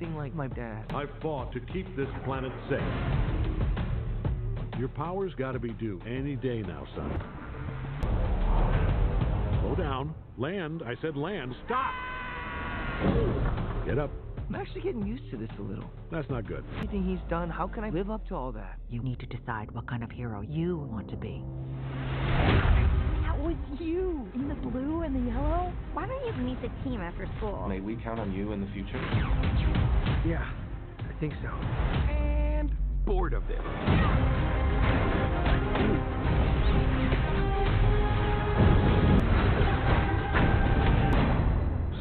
anything like my dad. I fought to keep this planet safe. Your power's got to be due any day now, son. Slow down. Land. I said land. Stop! Get up. I'm actually getting used to this a little. That's not good. Anything he's done, how can I live up to all that? You need to decide what kind of hero you want to be. That was you in the blue and the yellow. Why don't you meet the team after school? May we count on you in the future? Yeah, I think so. And bored of this.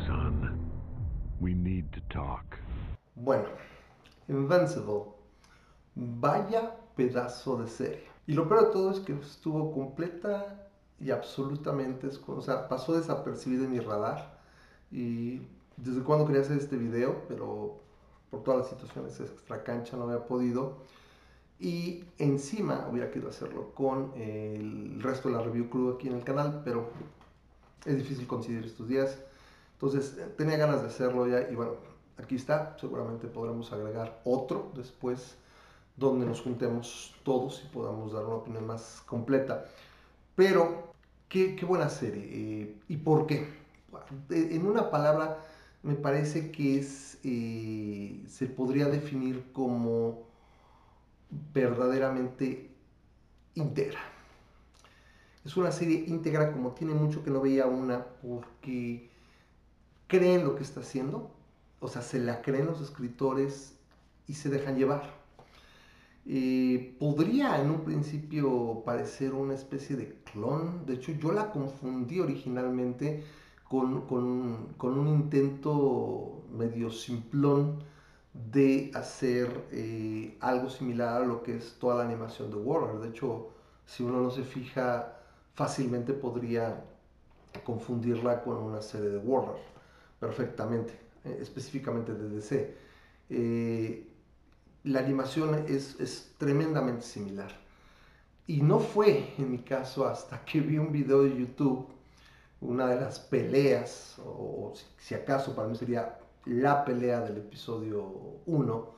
Son, we need to talk. Bueno, Invincible. Vaya pedazo de serie. Y lo peor de todo es que estuvo completa y absolutamente, o sea, pasó desapercibida en mi radar. Y desde cuando quería hacer este video, pero por todas las situaciones extra cancha no había podido. Y encima hubiera querido hacerlo con el resto de la review crew aquí en el canal, pero es difícil conseguir estos días. Entonces eh, tenía ganas de hacerlo ya y bueno, aquí está. Seguramente podremos agregar otro después donde nos juntemos todos y podamos dar una opinión más completa. Pero, qué, qué buena serie. eh, ¿Y por qué? Eh, En una palabra, me parece que es, eh, se podría definir como verdaderamente íntegra. Es una serie íntegra como tiene mucho que no veía una porque creen lo que está haciendo, o sea, se la creen los escritores y se dejan llevar. Eh, podría en un principio parecer una especie de clon, de hecho yo la confundí originalmente con, con- con un intento medio simplón de hacer eh, algo similar a lo que es toda la animación de Warner. De hecho, si uno no se fija, fácilmente podría confundirla con una serie de Warner, perfectamente, eh, específicamente de DC. Eh, la animación es, es tremendamente similar. Y no fue, en mi caso, hasta que vi un video de YouTube, una de las peleas, o, si, acaso para mí sería la pelea del episodio 1,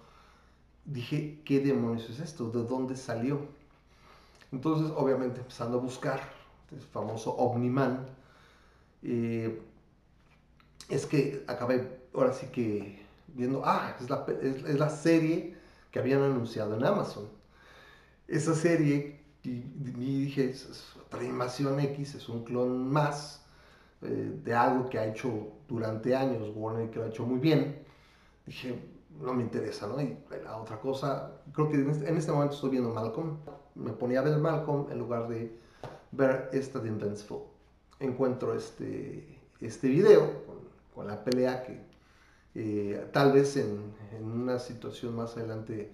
dije, ¿qué demonios es esto? ¿De dónde salió? Entonces, obviamente, empezando a buscar, el famoso Omniman, eh, es que acabé ahora sí que viendo, ah, es la, es- la serie que habían anunciado en Amazon. Esa serie, y, dije, es, otra X, es un clon más eh, de algo que ha hecho durante años Warner que lo ha hecho muy bien. Dije, no me interesa, ¿no? Y la otra cosa, creo que en este, en momento estoy viendo Malcolm. Me ponía a ver Malcolm en lugar de ver esta de Invincible. Encuentro este, este video con, con la pelea que eh, tal vez en, en una situación más adelante,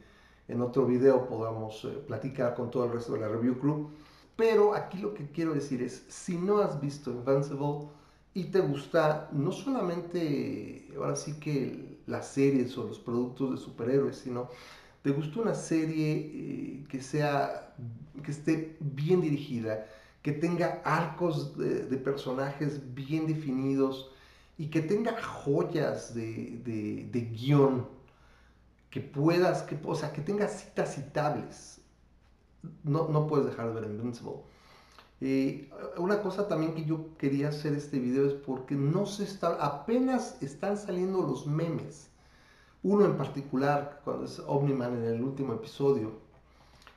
en otro video, podamos eh, platicar con todo el resto de la review crew. Pero aquí lo que quiero decir es, si no has visto Invincible y te gusta no solamente, ahora sí que las series o los productos de superhéroes, sino te gusta una serie eh, que sea, que esté bien dirigida, que tenga arcos de, personajes bien definidos y que tenga joyas de, de, de guion, que puedas, que, o sea, que tenga citas citables. No, no puedes dejar de ver Invincible. Eh, una cosa también que yo quería hacer este video es porque no se está, apenas están saliendo los memes. Uno en particular, cuando es Omniman en el último episodio,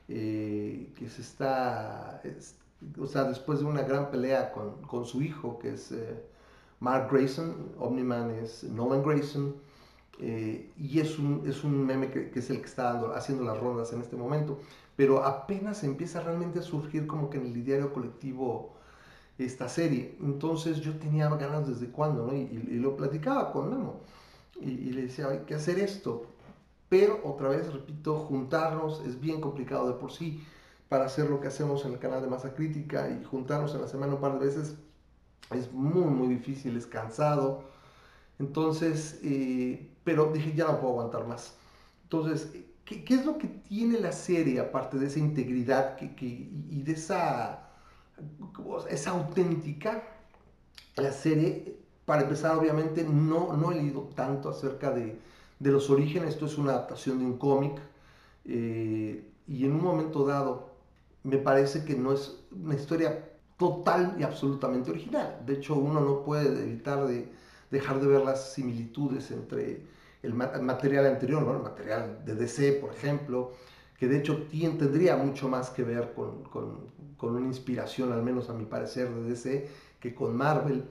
eh, que se está, es- o sea, después de una gran pelea con, con su hijo, que es eh, Mark Grayson, Omniman es Nolan Grayson, eh, y es un, es un meme que, que es el que está dando- haciendo las rondas en este momento, pero apenas empieza realmente a surgir como que en el ideario colectivo esta serie. Entonces yo tenía ganas desde cuándo, ¿no? Y, y- y lo platicaba con Memo. Y, y le decía, hay que hacer esto. Pero otra vez, repito, juntarnos es bien complicado de por sí para hacer lo que hacemos en el canal de Masa Crítica y juntarnos en la semana un par de veces es muy, muy difícil, es cansado. Entonces, eh, pero dije, ya no puedo aguantar más. Entonces, ¿qué, qué es lo que tiene la serie, aparte de esa integridad que, que- y de esa, esa auténtica? La serie, para empezar, obviamente, no, no he leído tanto acerca de, de los orígenes. Esto es una adaptación de un cómic eh, y en un momento dado me parece que no es una historia total y absolutamente original. De hecho, uno no puede evitar de dejar de ver las similitudes entre el, material anterior, el material de DC, por ejemplo, que de hecho tendría mucho más que ver con, con, una inspiración, al menos a mi parecer, de DC que con Marvel.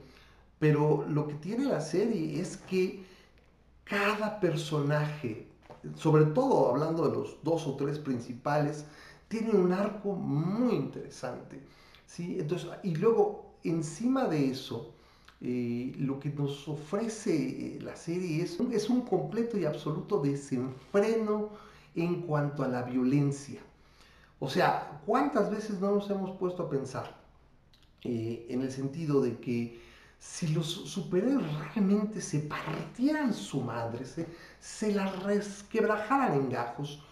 Pero lo que tiene la serie es que cada personaje, sobre todo hablando de los dos o tres principales, tiene un arco muy interesante. ¿sí? Entonces, y luego, encima de eso, eh, lo que nos ofrece eh, la serie es, un completo y absoluto desenfreno en cuanto a la violencia. O sea, ¿cuántas veces no nos hemos puesto a pensar eh, en el sentido de que si los superhéroes realmente se partieran su madre, se, se la resquebrajaran en gajos,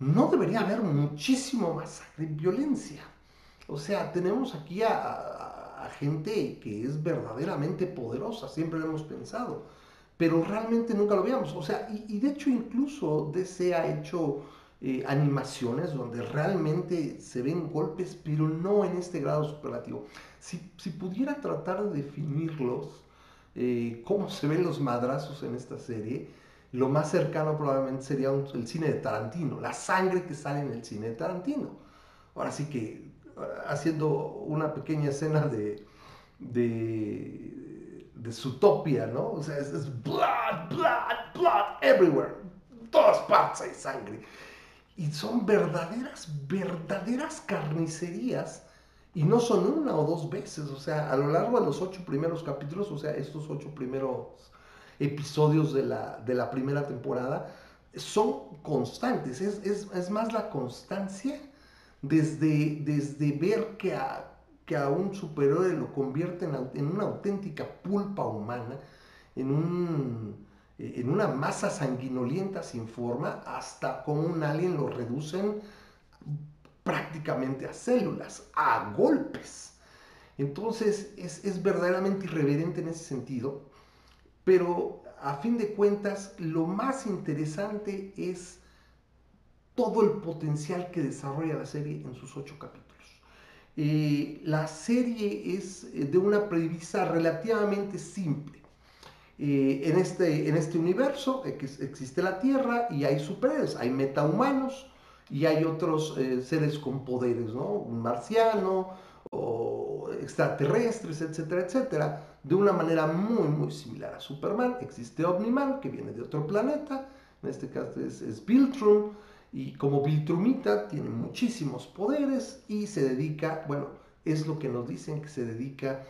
no debería haber muchísimo más violencia. O sea, tenemos aquí a, gente que es verdaderamente poderosa, siempre lo hemos pensado pero realmente nunca lo veíamos. O sea, y, de hecho incluso DC ha hecho eh, animaciones donde realmente se ven golpes, pero no en este grado superlativo. Si, pudiera tratar de definirlos, eh, cómo se ven los madrazos en esta serie, lo más cercano probablemente sería el cine de Tarantino, la sangre que sale en el cine de Tarantino. Ahora sí que haciendo una pequeña escena de, de de Zootopia, ¿no? O sea, es, blood, blood, blood everywhere. En todas partes hay sangre. Y son verdaderas, verdaderas carnicerías. Y no son una o dos veces, o sea, a lo largo de los ocho primeros capítulos, o sea, estos ocho primeros episodios de la, de la primera temporada, son constantes. Es, es, es más la constancia desde, desde ver que a, que a un superhéroe lo convierte en, una auténtica pulpa humana, en, un, en una masa sanguinolienta sin forma, hasta como un alien lo reducen prácticamente a células, a golpes. Entonces es, es verdaderamente irreverente en ese sentido, pero a fin de cuentas lo más interesante es todo el potencial que desarrolla la serie en sus ocho capítulos. Eh, la serie es eh, de una premisa relativamente simple. Eh, en, este, en este universo existe la Tierra y hay superhéroes, hay metahumanos y hay otros seres con poderes, ¿no? Un marciano o extraterrestres, etcétera, etcétera, de una manera muy, muy similar a Superman. Existe Omniman, que viene de otro planeta, en este caso es, es y como Viltrumita tiene muchísimos poderes y se dedica, bueno, es lo que nos dicen que se dedica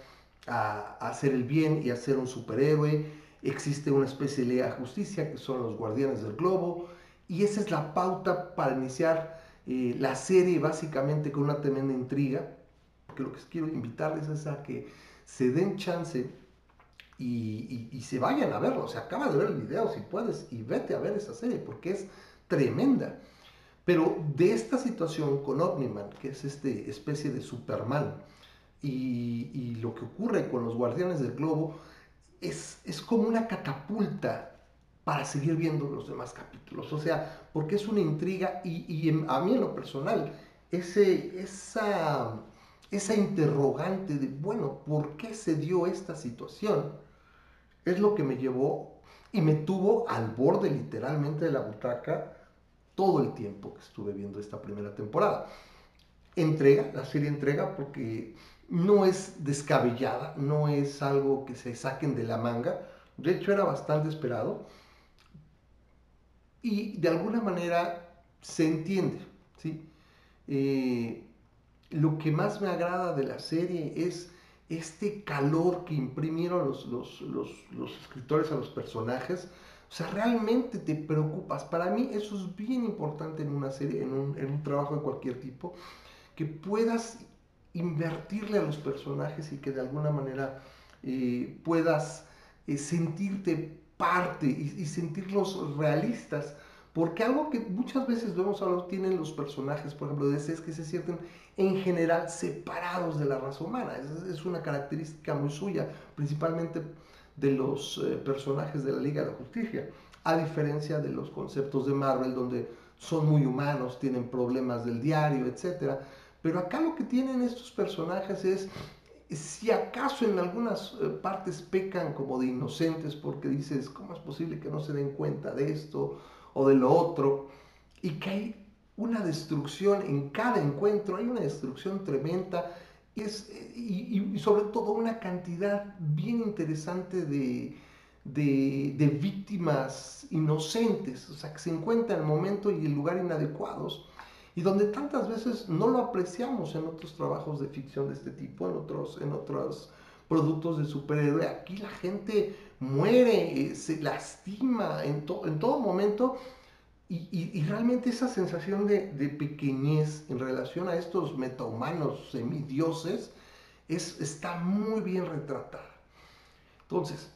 a, hacer el bien y a ser un superhéroe. Existe una especie de ley justicia que son los guardianes del globo y esa es la pauta para iniciar eh, la serie básicamente con una tremenda intriga. Porque lo que quiero invitarles es a que se den chance y, y se vayan a verlo. O sea, acaba de ver el video si puedes y vete a ver esa serie porque es tremenda. Pero de esta situación con Omniman, que es esta especie de Superman, y, lo que ocurre con los Guardianes del Globo, es, es como una catapulta para seguir viendo los demás capítulos. O sea, porque es una intriga y, a mí en lo personal, ese, esa, esa interrogante de, bueno, ¿por qué se dio esta situación? Es lo que me llevó y me tuvo al borde literalmente de la butaca todo el tiempo que estuve viendo esta primera temporada. Entrega, la serie entrega porque no es descabellada, no es algo que se saquen de la manga, de hecho era bastante esperado y de alguna manera se entiende, ¿sí? Eh, lo que más me agrada de la serie es este calor que imprimieron los, los, los escritores a los personajes, o sea, realmente te preocupas. Para mí eso es bien importante en una serie, en un, trabajo de cualquier tipo, que puedas invertirle a los personajes y que de alguna manera eh, puedas eh, sentirte parte y, sentirlos realistas. Porque algo que muchas veces vemos ahora tienen los personajes, por ejemplo, de ese es que se sienten en general separados de la raza humana. Es una característica muy suya, principalmente de los eh, personajes de la Liga de la Justicia. a diferencia de los conceptos de Marvel donde son muy humanos, tienen problemas del diario, etc. Pero acá lo que tienen estos personajes es, si acaso en algunas eh, partes pecan como de inocentes porque dices, ¿cómo es posible que no se den cuenta de esto o de lo otro? Y que hay una destrucción en cada encuentro, hay una destrucción tremenda es, y, y sobre todo una cantidad bien interesante de, de, víctimas inocentes, o sea, que se encuentran en el momento y el lugar inadecuados, y donde tantas veces no lo apreciamos en otros trabajos de ficción de este tipo, en otros, en otros productos de superhéroe. Aquí la gente muere, eh, se lastima en, en todo momento, y, realmente esa sensación de, de, pequeñez en relación a estos metahumanos semidioses es, está muy bien retratada. Entonces,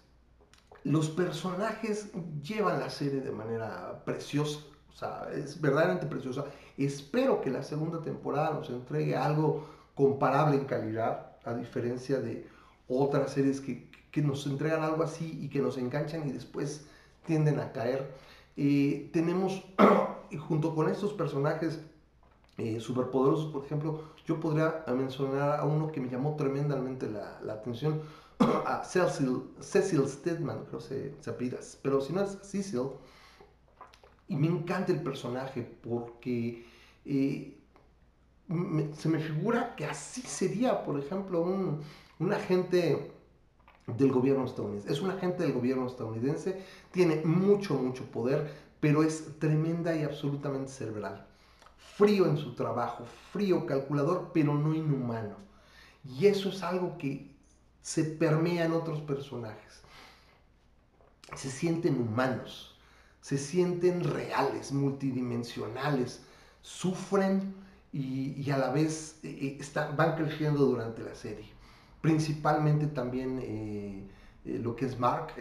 los personajes llevan la serie de manera preciosa, o sea, es verdaderamente preciosa. Espero que la segunda temporada nos entregue algo comparable en calidad, a diferencia de otras series que, que nos entregan algo así y que nos enganchan y después tienden a caer. Eh, tenemos, junto con estos personajes eh, superpoderosos, por ejemplo, yo podría mencionar a uno que me llamó tremendamente la, atención, a Cecil, Cecil Stedman, creo se, se apellidas, pero si no es Cecil, y me encanta el personaje porque eh, se me figura que así sería, por ejemplo, un, un agente del gobierno estadounidense. Es un agente del gobierno estadounidense, tiene mucho, mucho poder, pero es tremenda y absolutamente cerebral. Frío en su trabajo, frío, calculador, pero no inhumano. Y eso es algo que se permea en otros personajes. Se sienten humanos, se sienten reales, multidimensionales, sufren y, a la vez eh, eh, van creciendo durante la serie. Principalmente también eh, lo que es Mark,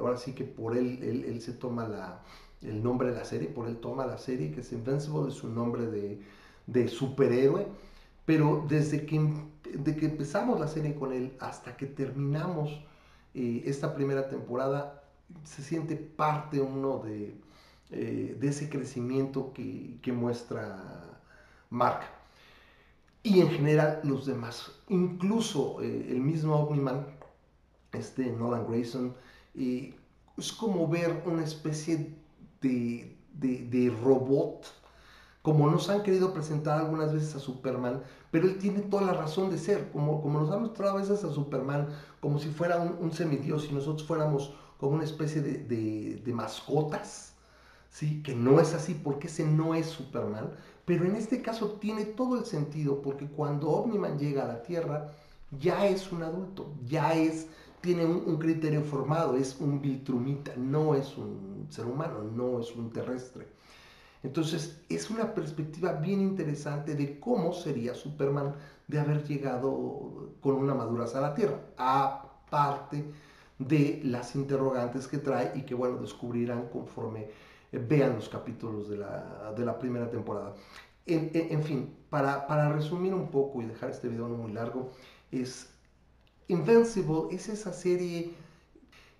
ahora sí que por él, él, se toma el nombre de la serie, por él toma la serie, que es Invincible, es su nombre de, de superhéroe pero desde que, de que empezamos la serie con él hasta que terminamos eh, esta primera temporada, se siente parte uno de, eh, de ese crecimiento que, que, muestra Mark. Y en general los demás, incluso eh, el mismo Omniman, este Nolan Grayson, es como ver una especie de, de, de robot como nos han querido presentar algunas veces a Superman, pero él tiene toda la razón de ser, como, como nos han mostrado a veces a Superman como si fuera un, semidios y nosotros fuéramos como una especie de, de, mascotas, ¿sí? que no es así porque ese no es Superman, pero en este caso tiene todo el sentido porque cuando Omniman llega a la Tierra ya es un adulto, ya es, tiene un, un criterio formado, es un Viltrumita, no es un ser humano, no es un terrestre. Entonces es una perspectiva bien interesante de cómo sería Superman de haber llegado con una madurez a la Tierra, aparte de las interrogantes que trae y que bueno, descubrirán conforme eh, vean los capítulos de la, primera temporada. En, fin, para, para, resumir un poco y dejar este video no muy largo, es Invincible, es esa serie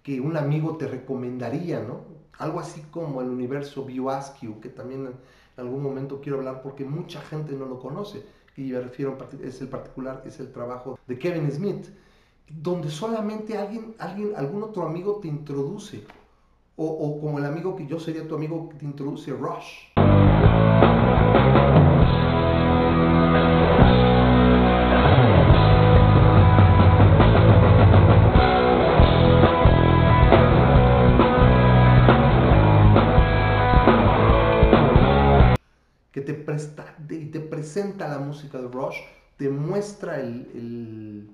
que un amigo te recomendaría, ¿no? Algo así como el universo BioAskew, que también en algún momento quiero hablar porque mucha gente no lo conoce. Y me refiero, es el particular, es el trabajo de Kevin Smith, donde solamente alguien, alguien algún otro amigo te introduce. O, como el amigo que yo sería tu amigo te introduce, Rush. La música de Rush, te muestra el,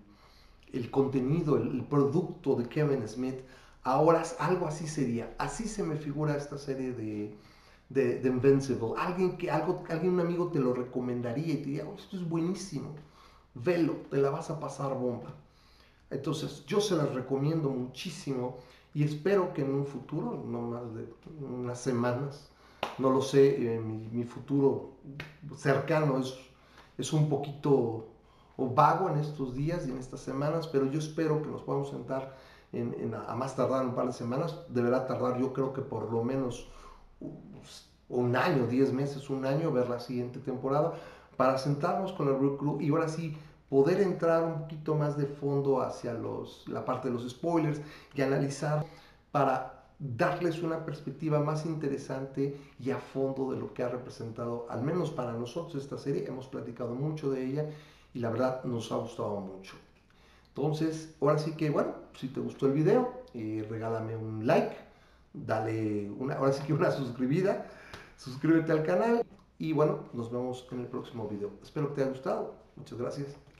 el, contenido, el, producto de Kevin Smith. Ahora algo así sería. Así se me figura esta serie de, de, Invincible. Alguien que algo, alguien, un amigo te lo recomendaría y te diría, oh, esto es buenísimo. Velo, te la vas a pasar bomba. Entonces yo se las recomiendo muchísimo y espero que en un futuro, no más de unas semanas, no lo sé, eh, mi, futuro cercano es, es un poquito vago en estos días y en estas semanas, pero yo espero que nos podamos sentar a más tardar un par de semanas, deberá tardar yo creo que por lo menos un año, 10 meses, un año, ver la siguiente temporada, para sentarnos con el Root Crew y ahora sí poder entrar un poquito más de fondo hacia los, la parte de los spoilers y analizar para darles una perspectiva más interesante y a fondo de lo que ha representado, al menos para nosotros, esta serie. Hemos platicado mucho de ella y la verdad nos ha gustado mucho. Entonces, ahora sí que, bueno, si te gustó el video, eh, regálame un like, dale una, ahora sí que una suscribida, suscríbete al canal y bueno, nos vemos en el próximo video. Espero que te haya gustado. Muchas gracias.